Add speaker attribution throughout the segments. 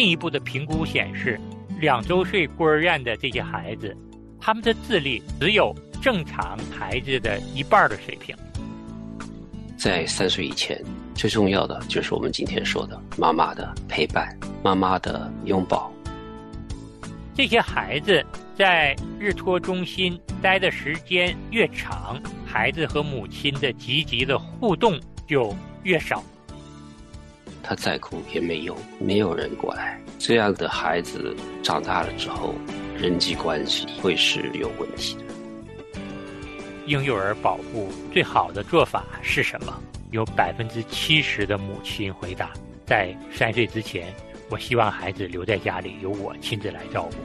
Speaker 1: 进一步的评估显示，两周岁孤儿院的这些孩子，他们的智力只有正常孩子的一半的水平。
Speaker 2: 在三岁以前，最重要的就是我们今天说的妈妈的陪伴、妈妈的拥抱。
Speaker 1: 这些孩子在日托中心待的时间越长，孩子和母亲的积极的互动就越少。
Speaker 2: 他再哭也没用，没有人过来。这样的孩子长大了之后，人际关系会是有问题的。
Speaker 1: 婴幼儿保护最好的做法是什么？有百分之七十的母亲回答：在三岁之前，我希望孩子留在家里，由我亲自来照顾。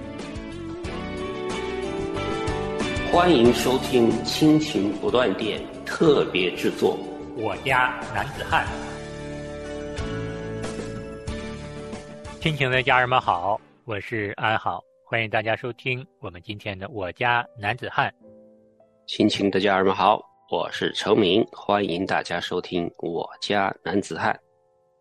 Speaker 2: 欢迎收听亲情不断电特别制作，《
Speaker 1: 我家男子汉》。亲情的家人们好，我是安好，欢迎大家收听我们今天的《我家男子汉》。
Speaker 2: 亲情的家人们好，我是程明，欢迎大家收听《我家男子汉》。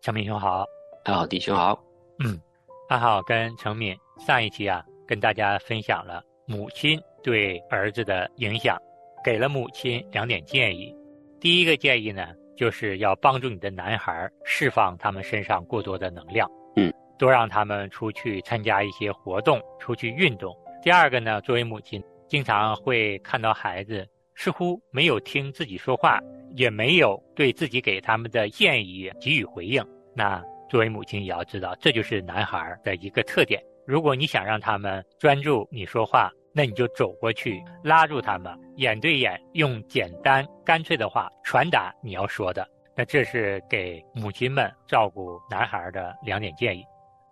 Speaker 1: 程明兄好，
Speaker 2: 安好弟兄好。
Speaker 1: 嗯，安好跟程敏上一期啊，跟大家分享了母亲对儿子的影响，给了母亲两点建议。第一个建议呢，就是要帮助你的男孩释放他们身上过多的能量。
Speaker 2: 嗯。
Speaker 1: 多让他们出去参加一些活动，出去运动。第二个呢，作为母亲，经常会看到孩子似乎没有听自己说话，也没有对自己给他们的建议给予回应。那作为母亲也要知道，这就是男孩的一个特点。如果你想让他们专注你说话，那你就走过去拉住他们，眼对眼，用简单干脆的话传达你要说的。那这是给母亲们照顾男孩的两点建议。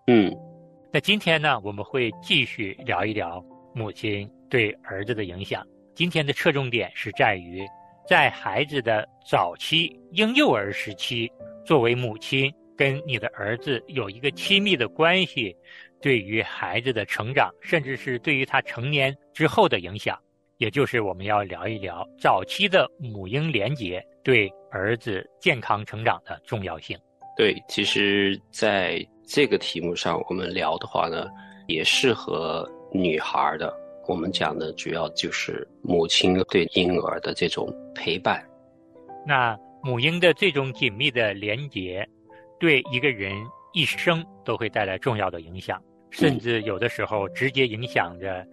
Speaker 2: 嗯，
Speaker 1: 那今天呢，我们会继续聊一聊母亲对儿子的影响。今天的侧重点是在于，在孩子的早期婴幼儿时期，作为母亲跟你的儿子有一个亲密的关系，对于孩子的成长，甚至是对于他成年之后的影响，也就是我们要聊一聊早期的母婴连结对儿子健康成长的重要性。
Speaker 2: 对，其实，在这个题目上，我们聊的话呢，也适合女孩的。我们讲的主要就是母亲对婴儿的这种陪伴。
Speaker 1: 那母婴的这种紧密的连结，对一个人一生都会带来重要的影响，甚至有的时候直接影响着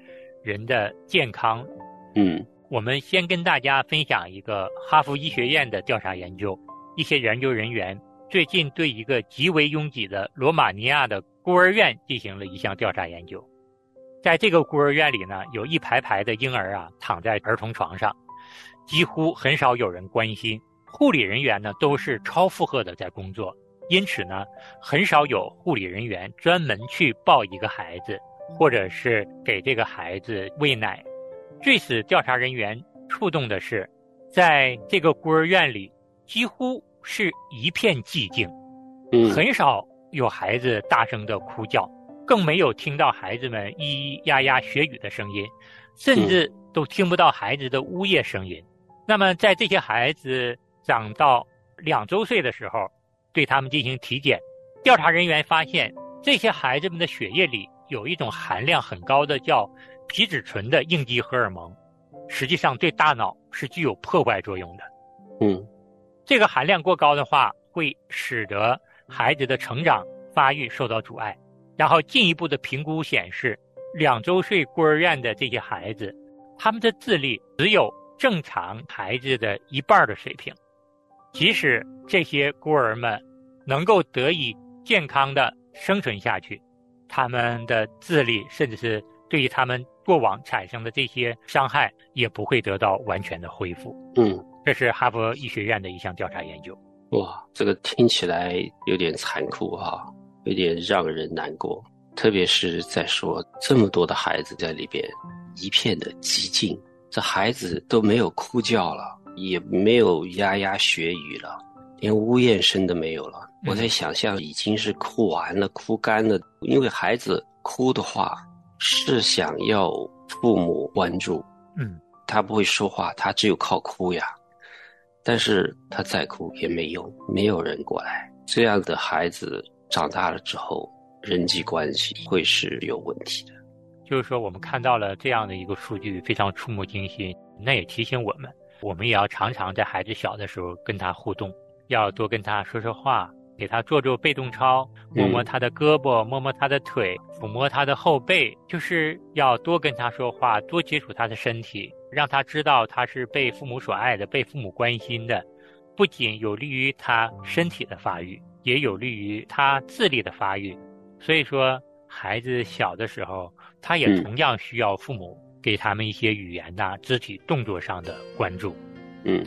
Speaker 1: 人的健康。
Speaker 2: 嗯，
Speaker 1: 我们先跟大家分享一个哈佛医学院的调查研究，一些研究人员。最近对一个极为拥挤的罗马尼亚的孤儿院进行了一项调查研究，在这个孤儿院里呢，有一排排的婴儿啊躺在儿童床上，几乎很少有人关心。护理人员呢都是超负荷的在工作，因此呢，很少有护理人员专门去抱一个孩子，或者是给这个孩子喂奶。最使调查人员触动的是，在这个孤儿院里几乎。是一片寂静，
Speaker 2: 嗯，
Speaker 1: 很少有孩子大声的哭叫，更没有听到孩子们咿咿呀呀学语的声音，甚至都听不到孩子的呜咽声音。那么，在这些孩子长到两周岁的时候，对他们进行体检，调查人员发现，这些孩子们的血液里有一种含量很高的叫皮质醇的应激荷尔蒙，实际上对大脑是具有破坏作用的。
Speaker 2: 嗯。
Speaker 1: 这个含量过高的话，会使得孩子的成长发育受到阻碍。然后进一步的评估显示，两周岁孤儿院的这些孩子，他们的智力只有正常孩子的一半的水平。即使这些孤儿们能够得以健康的生存下去，他们的智力甚至是对于他们过往产生的这些伤害，也不会得到完全的恢复。
Speaker 2: 嗯。
Speaker 1: 这是哈佛医学院的一项调查研究。
Speaker 2: 哇，这个听起来有点残酷哈，有点让人难过。特别是在说这么多的孩子在里边，一片的寂静，这孩子都没有哭叫了，也没有呀呀学语了，连呜咽声都没有了。我在想象，已经是哭完了、哭干了。因为孩子哭的话，是想要父母关注。
Speaker 1: 嗯，
Speaker 2: 他不会说话，他只有靠哭呀。但是他再哭也没用，没有人过来。这样的孩子长大了之后，人际关系会是有问题的。
Speaker 1: 就是说，我们看到了这样的一个数据，非常触目惊心。那也提醒我们，我们也要常常在孩子小的时候跟他互动，要多跟他说说话，给他做做被动操，摸摸他的胳膊，摸摸他的腿，抚摸他的后背，就是要多跟他说话，多接触他的身体，让他知道他是被父母所爱的，被父母关心的。不仅有利于他身体的发育，也有利于他智力的发育。所以说，孩子小的时候。他也同样需要父母给他们一些语言呐、肢体动作上的关注。
Speaker 2: 嗯。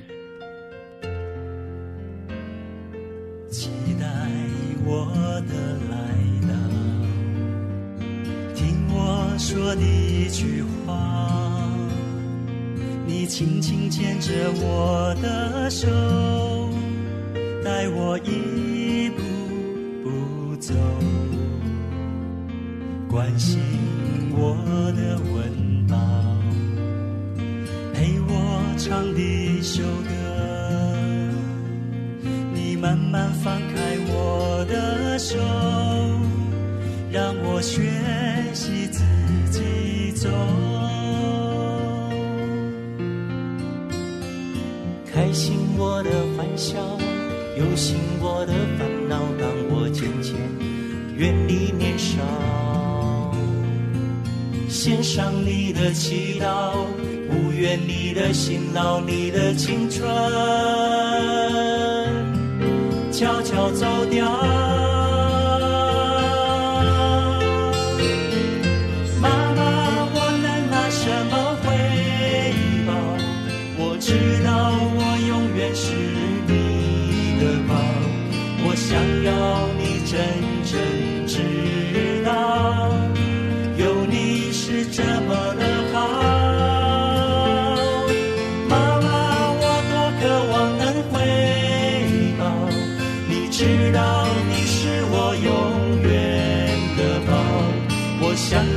Speaker 3: 期待我的来到，听我说的一句话，你轻轻牵着我的手，带我一步步走，关心。我的温饱，陪我唱的一首歌。你慢慢放开我的手，醒我的欢笑，忧心我的烦恼，当我渐渐远离年少。献上你的祈祷，不愿你的辛劳，你的青春悄悄走掉。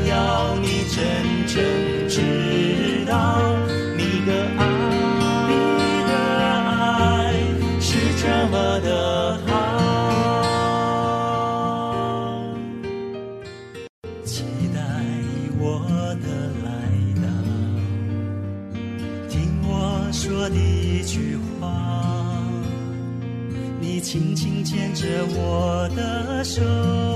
Speaker 3: 要你真正知道你的爱你的爱是这么的好期待我的来到听我说第一句话你轻轻牵着我的手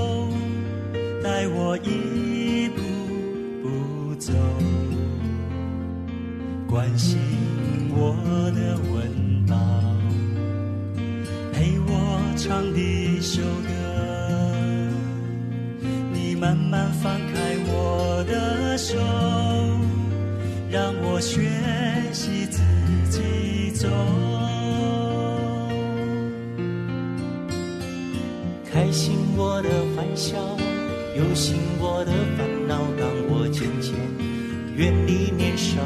Speaker 3: 走。开心我的欢笑，忧心我的烦恼，让我渐渐远离年少。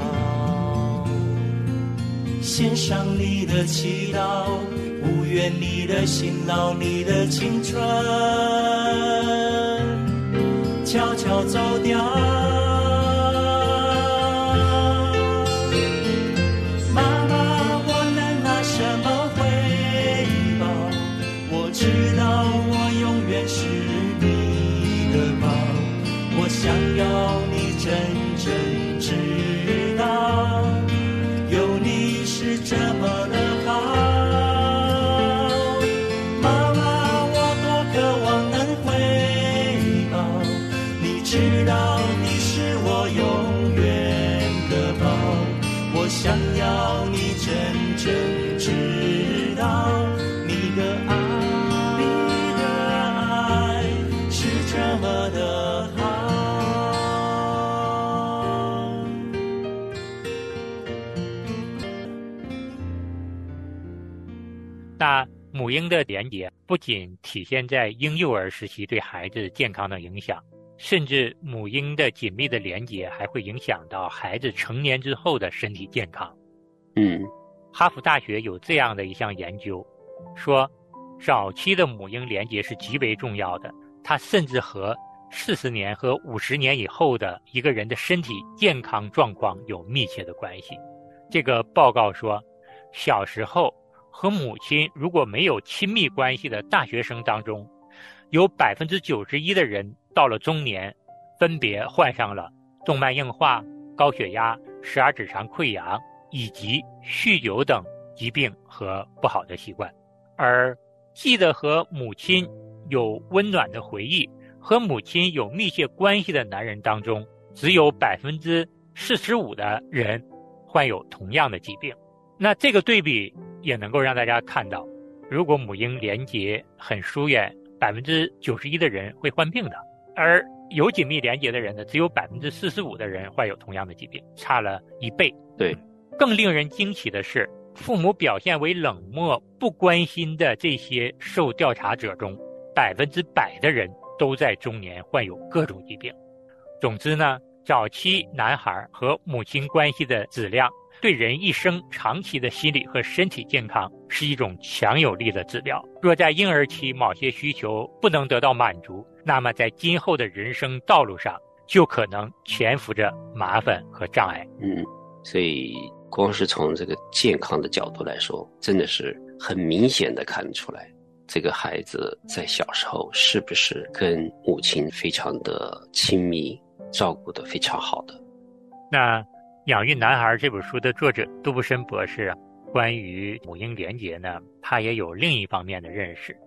Speaker 3: 献上你的祈祷，不愿你的辛劳，你的青春悄悄走掉。真知道有你是这么的好妈妈我多渴望能回报你知道你是我永远的宝我想要你真正。
Speaker 1: 那母婴的连接不仅体现在婴幼儿时期对孩子健康的影响，甚至母婴的紧密的连接还会影响到孩子成年之后的身体健康。
Speaker 2: 嗯，
Speaker 1: 哈佛大学有这样的一项研究，说早期的母婴连接是极为重要的，它甚至和四十年和五十年以后的一个人的身体健康状况有密切的关系。这个报告说，小时候。和母亲如果没有亲密关系的大学生当中，有百分之九十一的人到了中年，分别患上了动脉硬化、高血压、十二指肠溃疡以及酗酒等疾病和不好的习惯。而记得和母亲有温暖的回忆、和母亲有密切关系的男人当中，只有百分之四十五的人患有同样的疾病。那这个对比也能够让大家看到，如果母婴连接很疏远，百分之九十一的人会患病的；而有紧密连接的人呢，只有百分之四十五的人患有同样的疾病，差了一倍。
Speaker 2: 对，
Speaker 1: 更令人惊奇的是，父母表现为冷漠、不关心的这些受调查者中，百分之百的人都在中年患有各种疾病。总之呢，早期男孩和母亲关系的质量。对人一生长期的心理和身体健康是一种强有力的指标。若在婴儿期某些需求不能得到满足，那么在今后的人生道路上就可能潜伏着麻烦和障碍。
Speaker 2: 嗯，所以光是从这个健康的角度来说，真的是很明显的看出来，这个孩子在小时候是不是跟母亲非常的亲密，照顾的非常好的。
Speaker 1: 那。《养育男孩》这本书的作者杜布森博士啊，关于母婴连结呢，他也有另一方面的认识。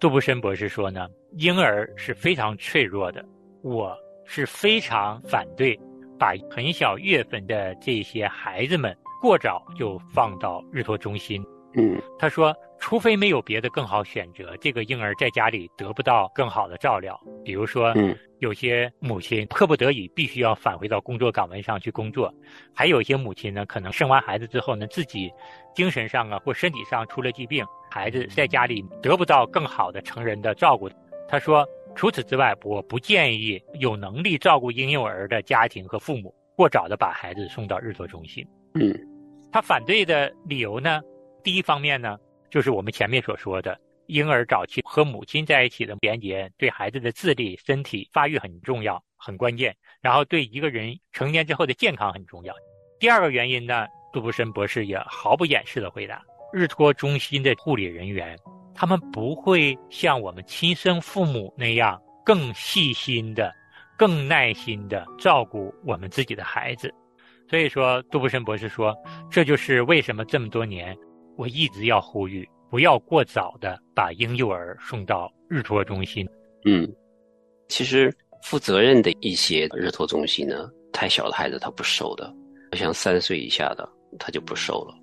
Speaker 1: 杜布森博士说呢，婴儿是非常脆弱的，我是非常反对把很小月份的这些孩子们过早就放到日托中心。
Speaker 2: 嗯，
Speaker 1: 他说。除非没有别的更好选择，这个婴儿在家里得不到更好的照料。比如说，有些母亲迫不得已必须要返回到工作岗位上去工作，还有一些母亲呢，可能生完孩子之后呢，自己精神上啊或身体上出了疾病，孩子在家里得不到更好的成人的照顾。他说，除此之外，我不建议有能力照顾婴幼儿的家庭和父母过早的把孩子送到日托中心。
Speaker 2: 嗯，
Speaker 1: 他反对的理由呢，第一方面呢。就是我们前面所说的，婴儿早期和母亲在一起的连接，对孩子的智力、身体发育很重要、很关键。然后对一个人成年之后的健康很重要。第二个原因呢，杜布森博士也毫不掩饰的回答：日托中心的护理人员，他们不会像我们亲生父母那样更细心的、更耐心的照顾我们自己的孩子。所以说，杜布森博士说，这就是为什么这么多年。我一直要呼吁，不要过早的把婴幼儿送到日托中心。
Speaker 2: 嗯，其实负责任的一些日托中心呢，太小的孩子他不收的，像三岁以下的他就不收了，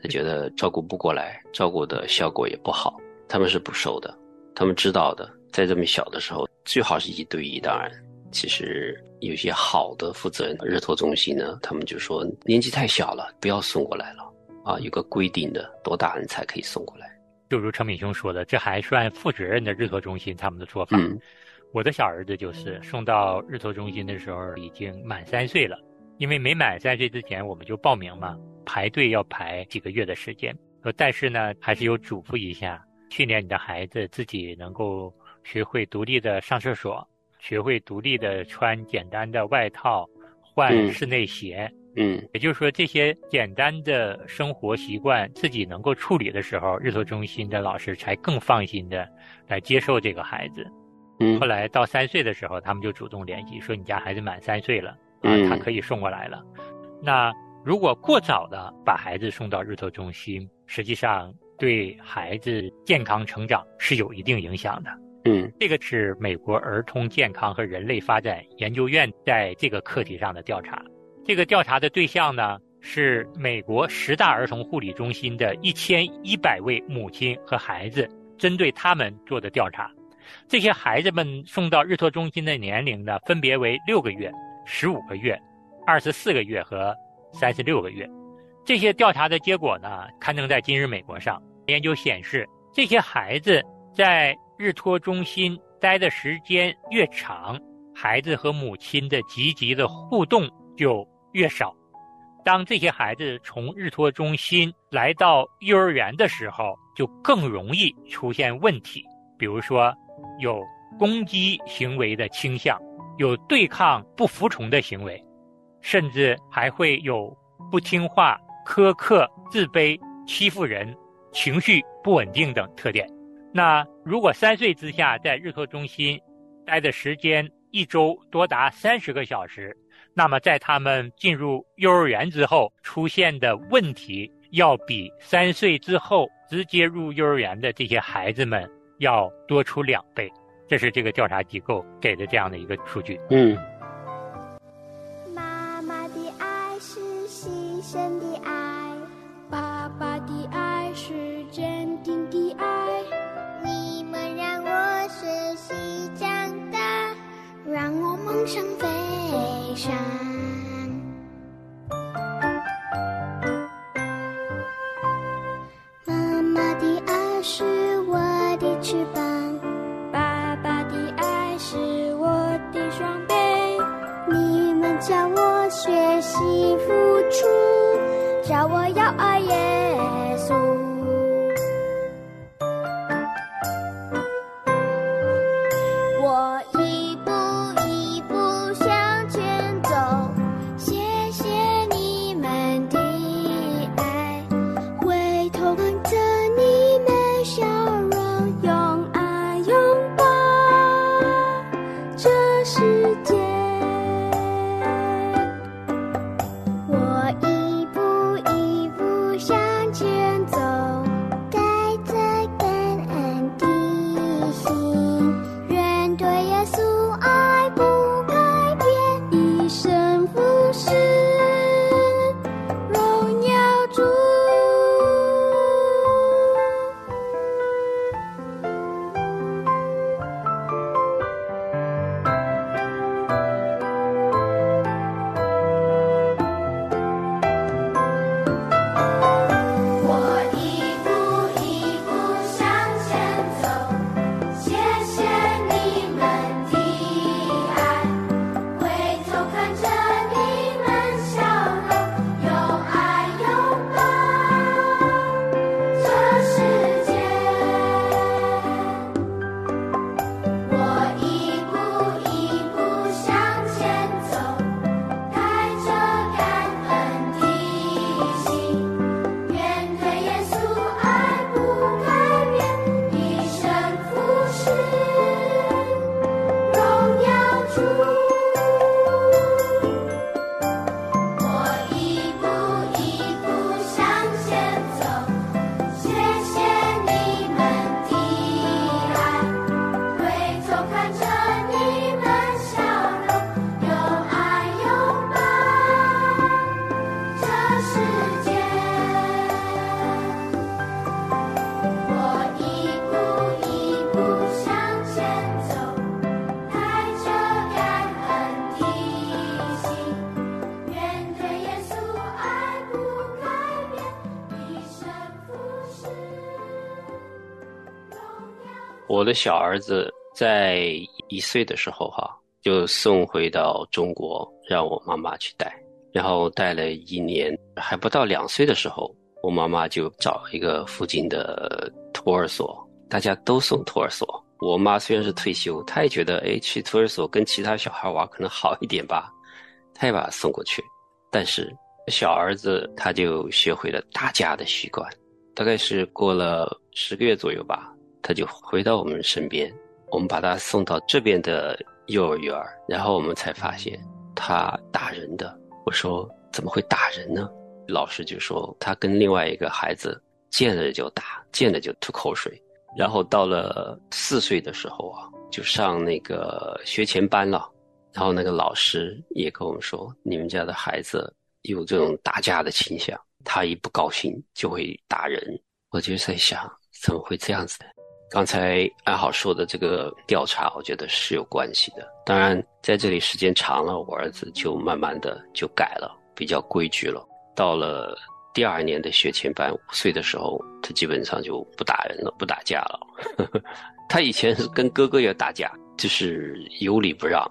Speaker 2: 他觉得照顾不过来，照顾的效果也不好，他们是不收的。他们知道的，在这么小的时候，最好是一对一。当然，其实有些好的负责任的日托中心呢，他们就说年纪太小了，不要送过来了。啊，有个规定的，多大人才可以送过来？
Speaker 1: 就如程敏兄说的，这还算负责任的日托中心他们的做法。
Speaker 2: 嗯，
Speaker 1: 我的小儿子就是送到日托中心的时候已经满三岁了，因为没满三岁之前我们就报名嘛，排队要排几个月的时间。呃，但是呢，还是有嘱咐一下，训练你的孩子自己能够学会独立的上厕所，学会独立的穿简单的外套，换室内鞋。
Speaker 2: 嗯，
Speaker 1: 也就是说，这些简单的生活习惯自己能够处理的时候，日托中心的老师才更放心的来接受这个孩子。
Speaker 2: 嗯，
Speaker 1: 后来到三岁的时候，他们就主动联系说：“你家孩子满三岁了，啊，他可以送过来了。”那如果过早的把孩子送到日托中心，实际上对孩子健康成长是有一定影响的。
Speaker 2: 嗯，
Speaker 1: 这个是美国儿童健康和人类发展研究院在这个课题上的调查。这个调查的对象呢，是美国十大儿童护理中心的一千一百位母亲和孩子，针对他们做的调查。这些孩子们送到日托中心的年龄呢，分别为六个月、十五个月、二十四个月和三十六个月。这些调查的结果呢，刊登在《今日美国》上。研究显示，这些孩子在日托中心待的时间越长，孩子和母亲的积极的互动。就越少。当这些孩子从日托中心来到幼儿园的时候，就更容易出现问题，比如说有攻击行为的倾向，有对抗、不服从的行为，甚至还会有不听话、苛刻、自卑、欺负人、情绪不稳定等特点。那如果三岁之下在日托中心待的时间一周多达三十个小时，那么在他们进入幼儿园之后出现的问题，要比三岁之后直接入幼儿园的这些孩子们要多出两倍。这是这个调查机构给的这样的一个数据。
Speaker 2: 嗯，
Speaker 4: 妈妈的爱是牺牲的爱，爸爸的爱是坚定的爱。你们让我学习长大，让我梦想飞山。我的
Speaker 2: 小儿子在一岁的时候哈、就送回到中国，让我妈妈去带，然后带了一年，还不到两岁的时候，我妈妈就找一个附近的托儿所，大家都送托儿所。我妈虽然是退休，她也觉得，哎，去托儿所跟其他小孩玩可能好一点吧，她也把他送过去。但是小儿子他就学会了打架的习惯，大概是过了十个月左右吧，他就回到我们身边，我们把他送到这边的幼儿园，然后我们才发现他打人的。我说怎么会打人呢？老师就说他跟另外一个孩子见了就打，见了就吐口水。然后到了四岁的时候啊，就上那个学前班了。然后那个老师也跟我们说，你们家的孩子有这种打架的倾向，他一不高兴就会打人。我就在想，怎么会这样子呢？刚才安好说的这个调查，我觉得是有关系的。当然，在这里时间长了，我儿子就慢慢的就改了，比较规矩了。到了第二年的学前班，五岁的时候，他基本上就不打人了，不打架了。他以前是跟哥哥也打架，就是有理不让。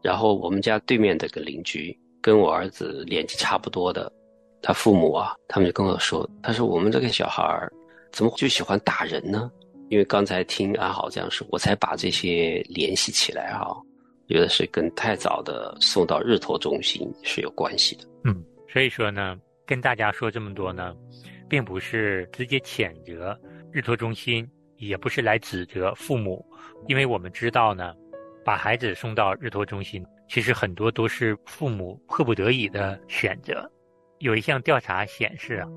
Speaker 2: 然后我们家对面的个邻居跟我儿子年纪差不多的，他父母啊，他们就跟我说，他说我们这个小孩怎么就喜欢打人呢？因为刚才听阿豪这样说，我才把这些联系起来哈、觉得是跟太早的送到日托中心是有关系的。
Speaker 1: 嗯，所以说呢，跟大家说这么多呢，并不是直接谴责日托中心也不是来指责父母，因为我们知道呢，把孩子送到日托中心，其实很多都是父母迫不得已的选择。有一项调查显示啊，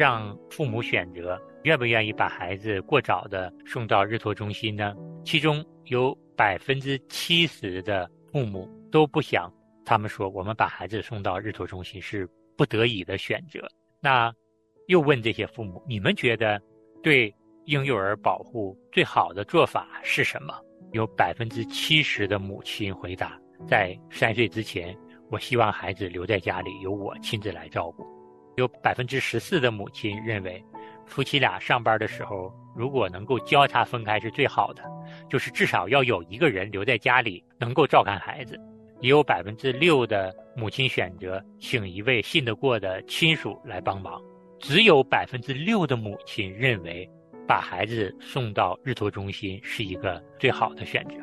Speaker 1: 让父母选择愿不愿意把孩子过早的送到日托中心呢？其中有百分之七十的父母都不想，他们说我们把孩子送到日托中心是不得已的选择。那又问这些父母，你们觉得对？婴幼儿保护最好的做法是什么？有百分之七十的母亲回答，在三岁之前，我希望孩子留在家里，由我亲自来照顾。有百分之十四的母亲认为，夫妻俩上班的时候，如果能够交叉分开是最好的，就是至少要有一个人留在家里，能够照看孩子。也有百分之六的母亲选择请一位信得过的亲属来帮忙，只有百分之六的母亲认为。把孩子送到日托中心是一个最好的选择，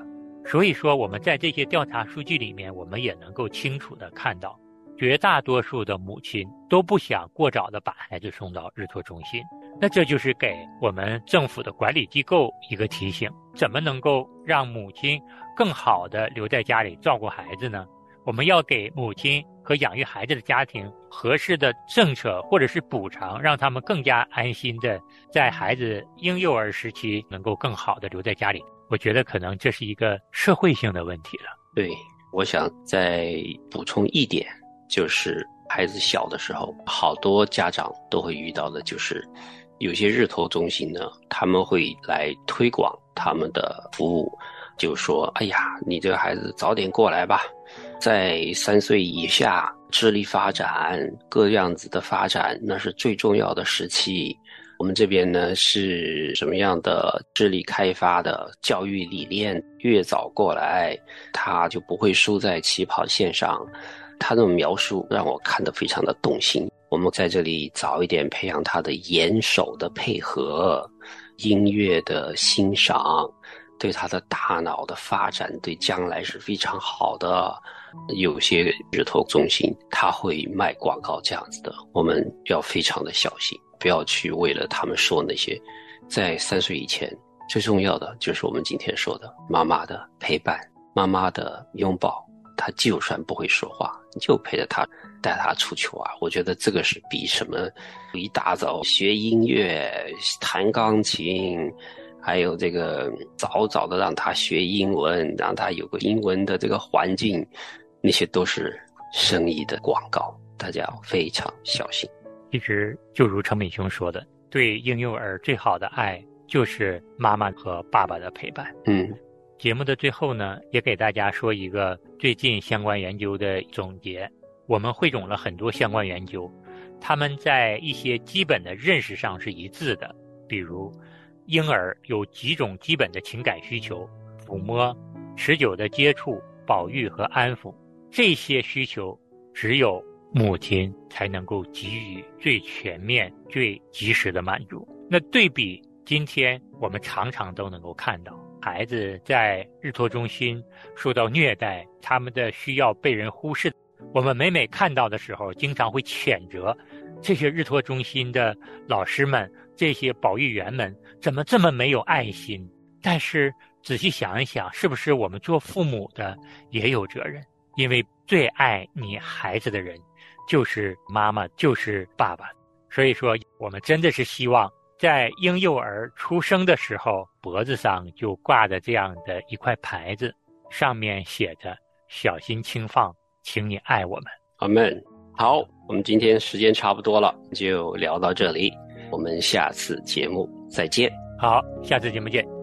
Speaker 1: 所以说我们在这些调查数据里面，我们也能够清楚的看到，绝大多数的母亲都不想过早的把孩子送到日托中心。那这就是给我们政府的管理机构一个提醒：怎么能够让母亲更好的留在家里照顾孩子呢？我们要给母亲和养育孩子的家庭合适的政策或者是补偿，让他们更加安心的在孩子婴幼儿时期能够更好的留在家里。我觉得可能这是一个社会性的问题了。
Speaker 2: 对，我想再补充一点，就是孩子小的时候，好多家长都会遇到的，就是有些日托中心呢，他们会来推广他们的服务，就说：“哎呀，你这个孩子早点过来吧。”在三岁以下，智力发展各样子的发展，那是最重要的时期。我们这边呢是什么样的智力开发的教育理念？越早过来，他就不会输在起跑线上。他这种描述让我看得非常的动心。我们在这里早一点培养他的眼手的配合，音乐的欣赏。对他的大脑的发展，对将来是非常好的。有些日头中心他会卖广告这样子的，我们要非常的小心，不要去为了他们说那些。在三岁以前，最重要的就是我们今天说的妈妈的陪伴，妈妈的拥抱。他就算不会说话，你就陪着他，带他出去玩。我觉得这个是比什么一大早学音乐、弹钢琴。还有这个早早的让他学英文，让他有个英文的这个环境，那些都是生意的广告，大家要非常小心。
Speaker 1: 其实就如程敏兄说的，对婴幼儿最好的爱就是妈妈和爸爸的陪伴。
Speaker 2: 嗯，
Speaker 1: 节目的最后呢，也给大家说一个最近相关研究的总结。我们汇总了很多相关研究，他们在一些基本的认识上是一致的，比如。婴儿有几种基本的情感需求：抚摸、持久的接触、保育和安抚。这些需求只有母亲才能够给予最全面、最及时的满足。那对比今天，我们常常都能够看到孩子在日托中心受到虐待，他们的需要被人忽视。我们每每看到的时候，经常会谴责这些日托中心的老师们。这些保育员们怎么这么没有爱心？但是仔细想一想，是不是我们做父母的也有责任？因为最爱你孩子的人，就是妈妈，就是爸爸。所以说，我们真的是希望在婴幼儿出生的时候，脖子上就挂着这样的一块牌子，上面写着“小心轻放，请你爱我们”。
Speaker 2: 阿门。好，我们今天时间差不多了，就聊到这里。我们下次节目再见。
Speaker 1: 好，下次节目见。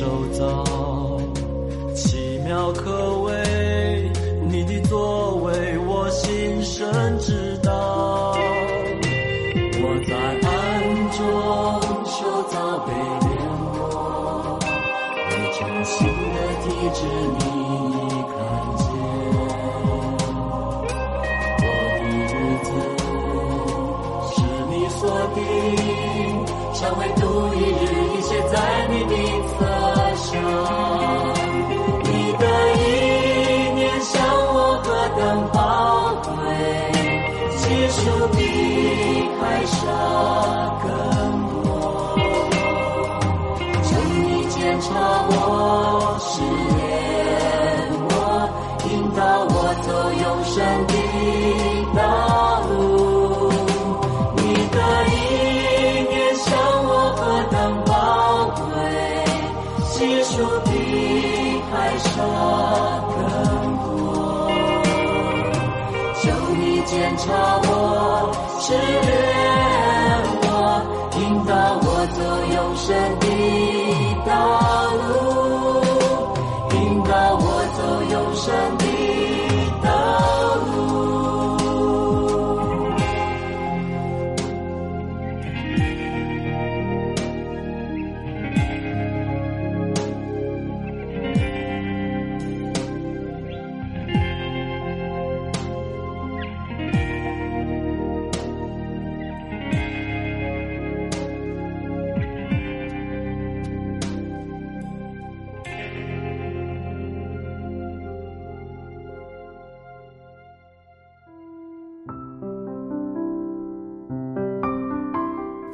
Speaker 4: 手造奇妙可畏，
Speaker 5: 你的作为我心生知你检查我，试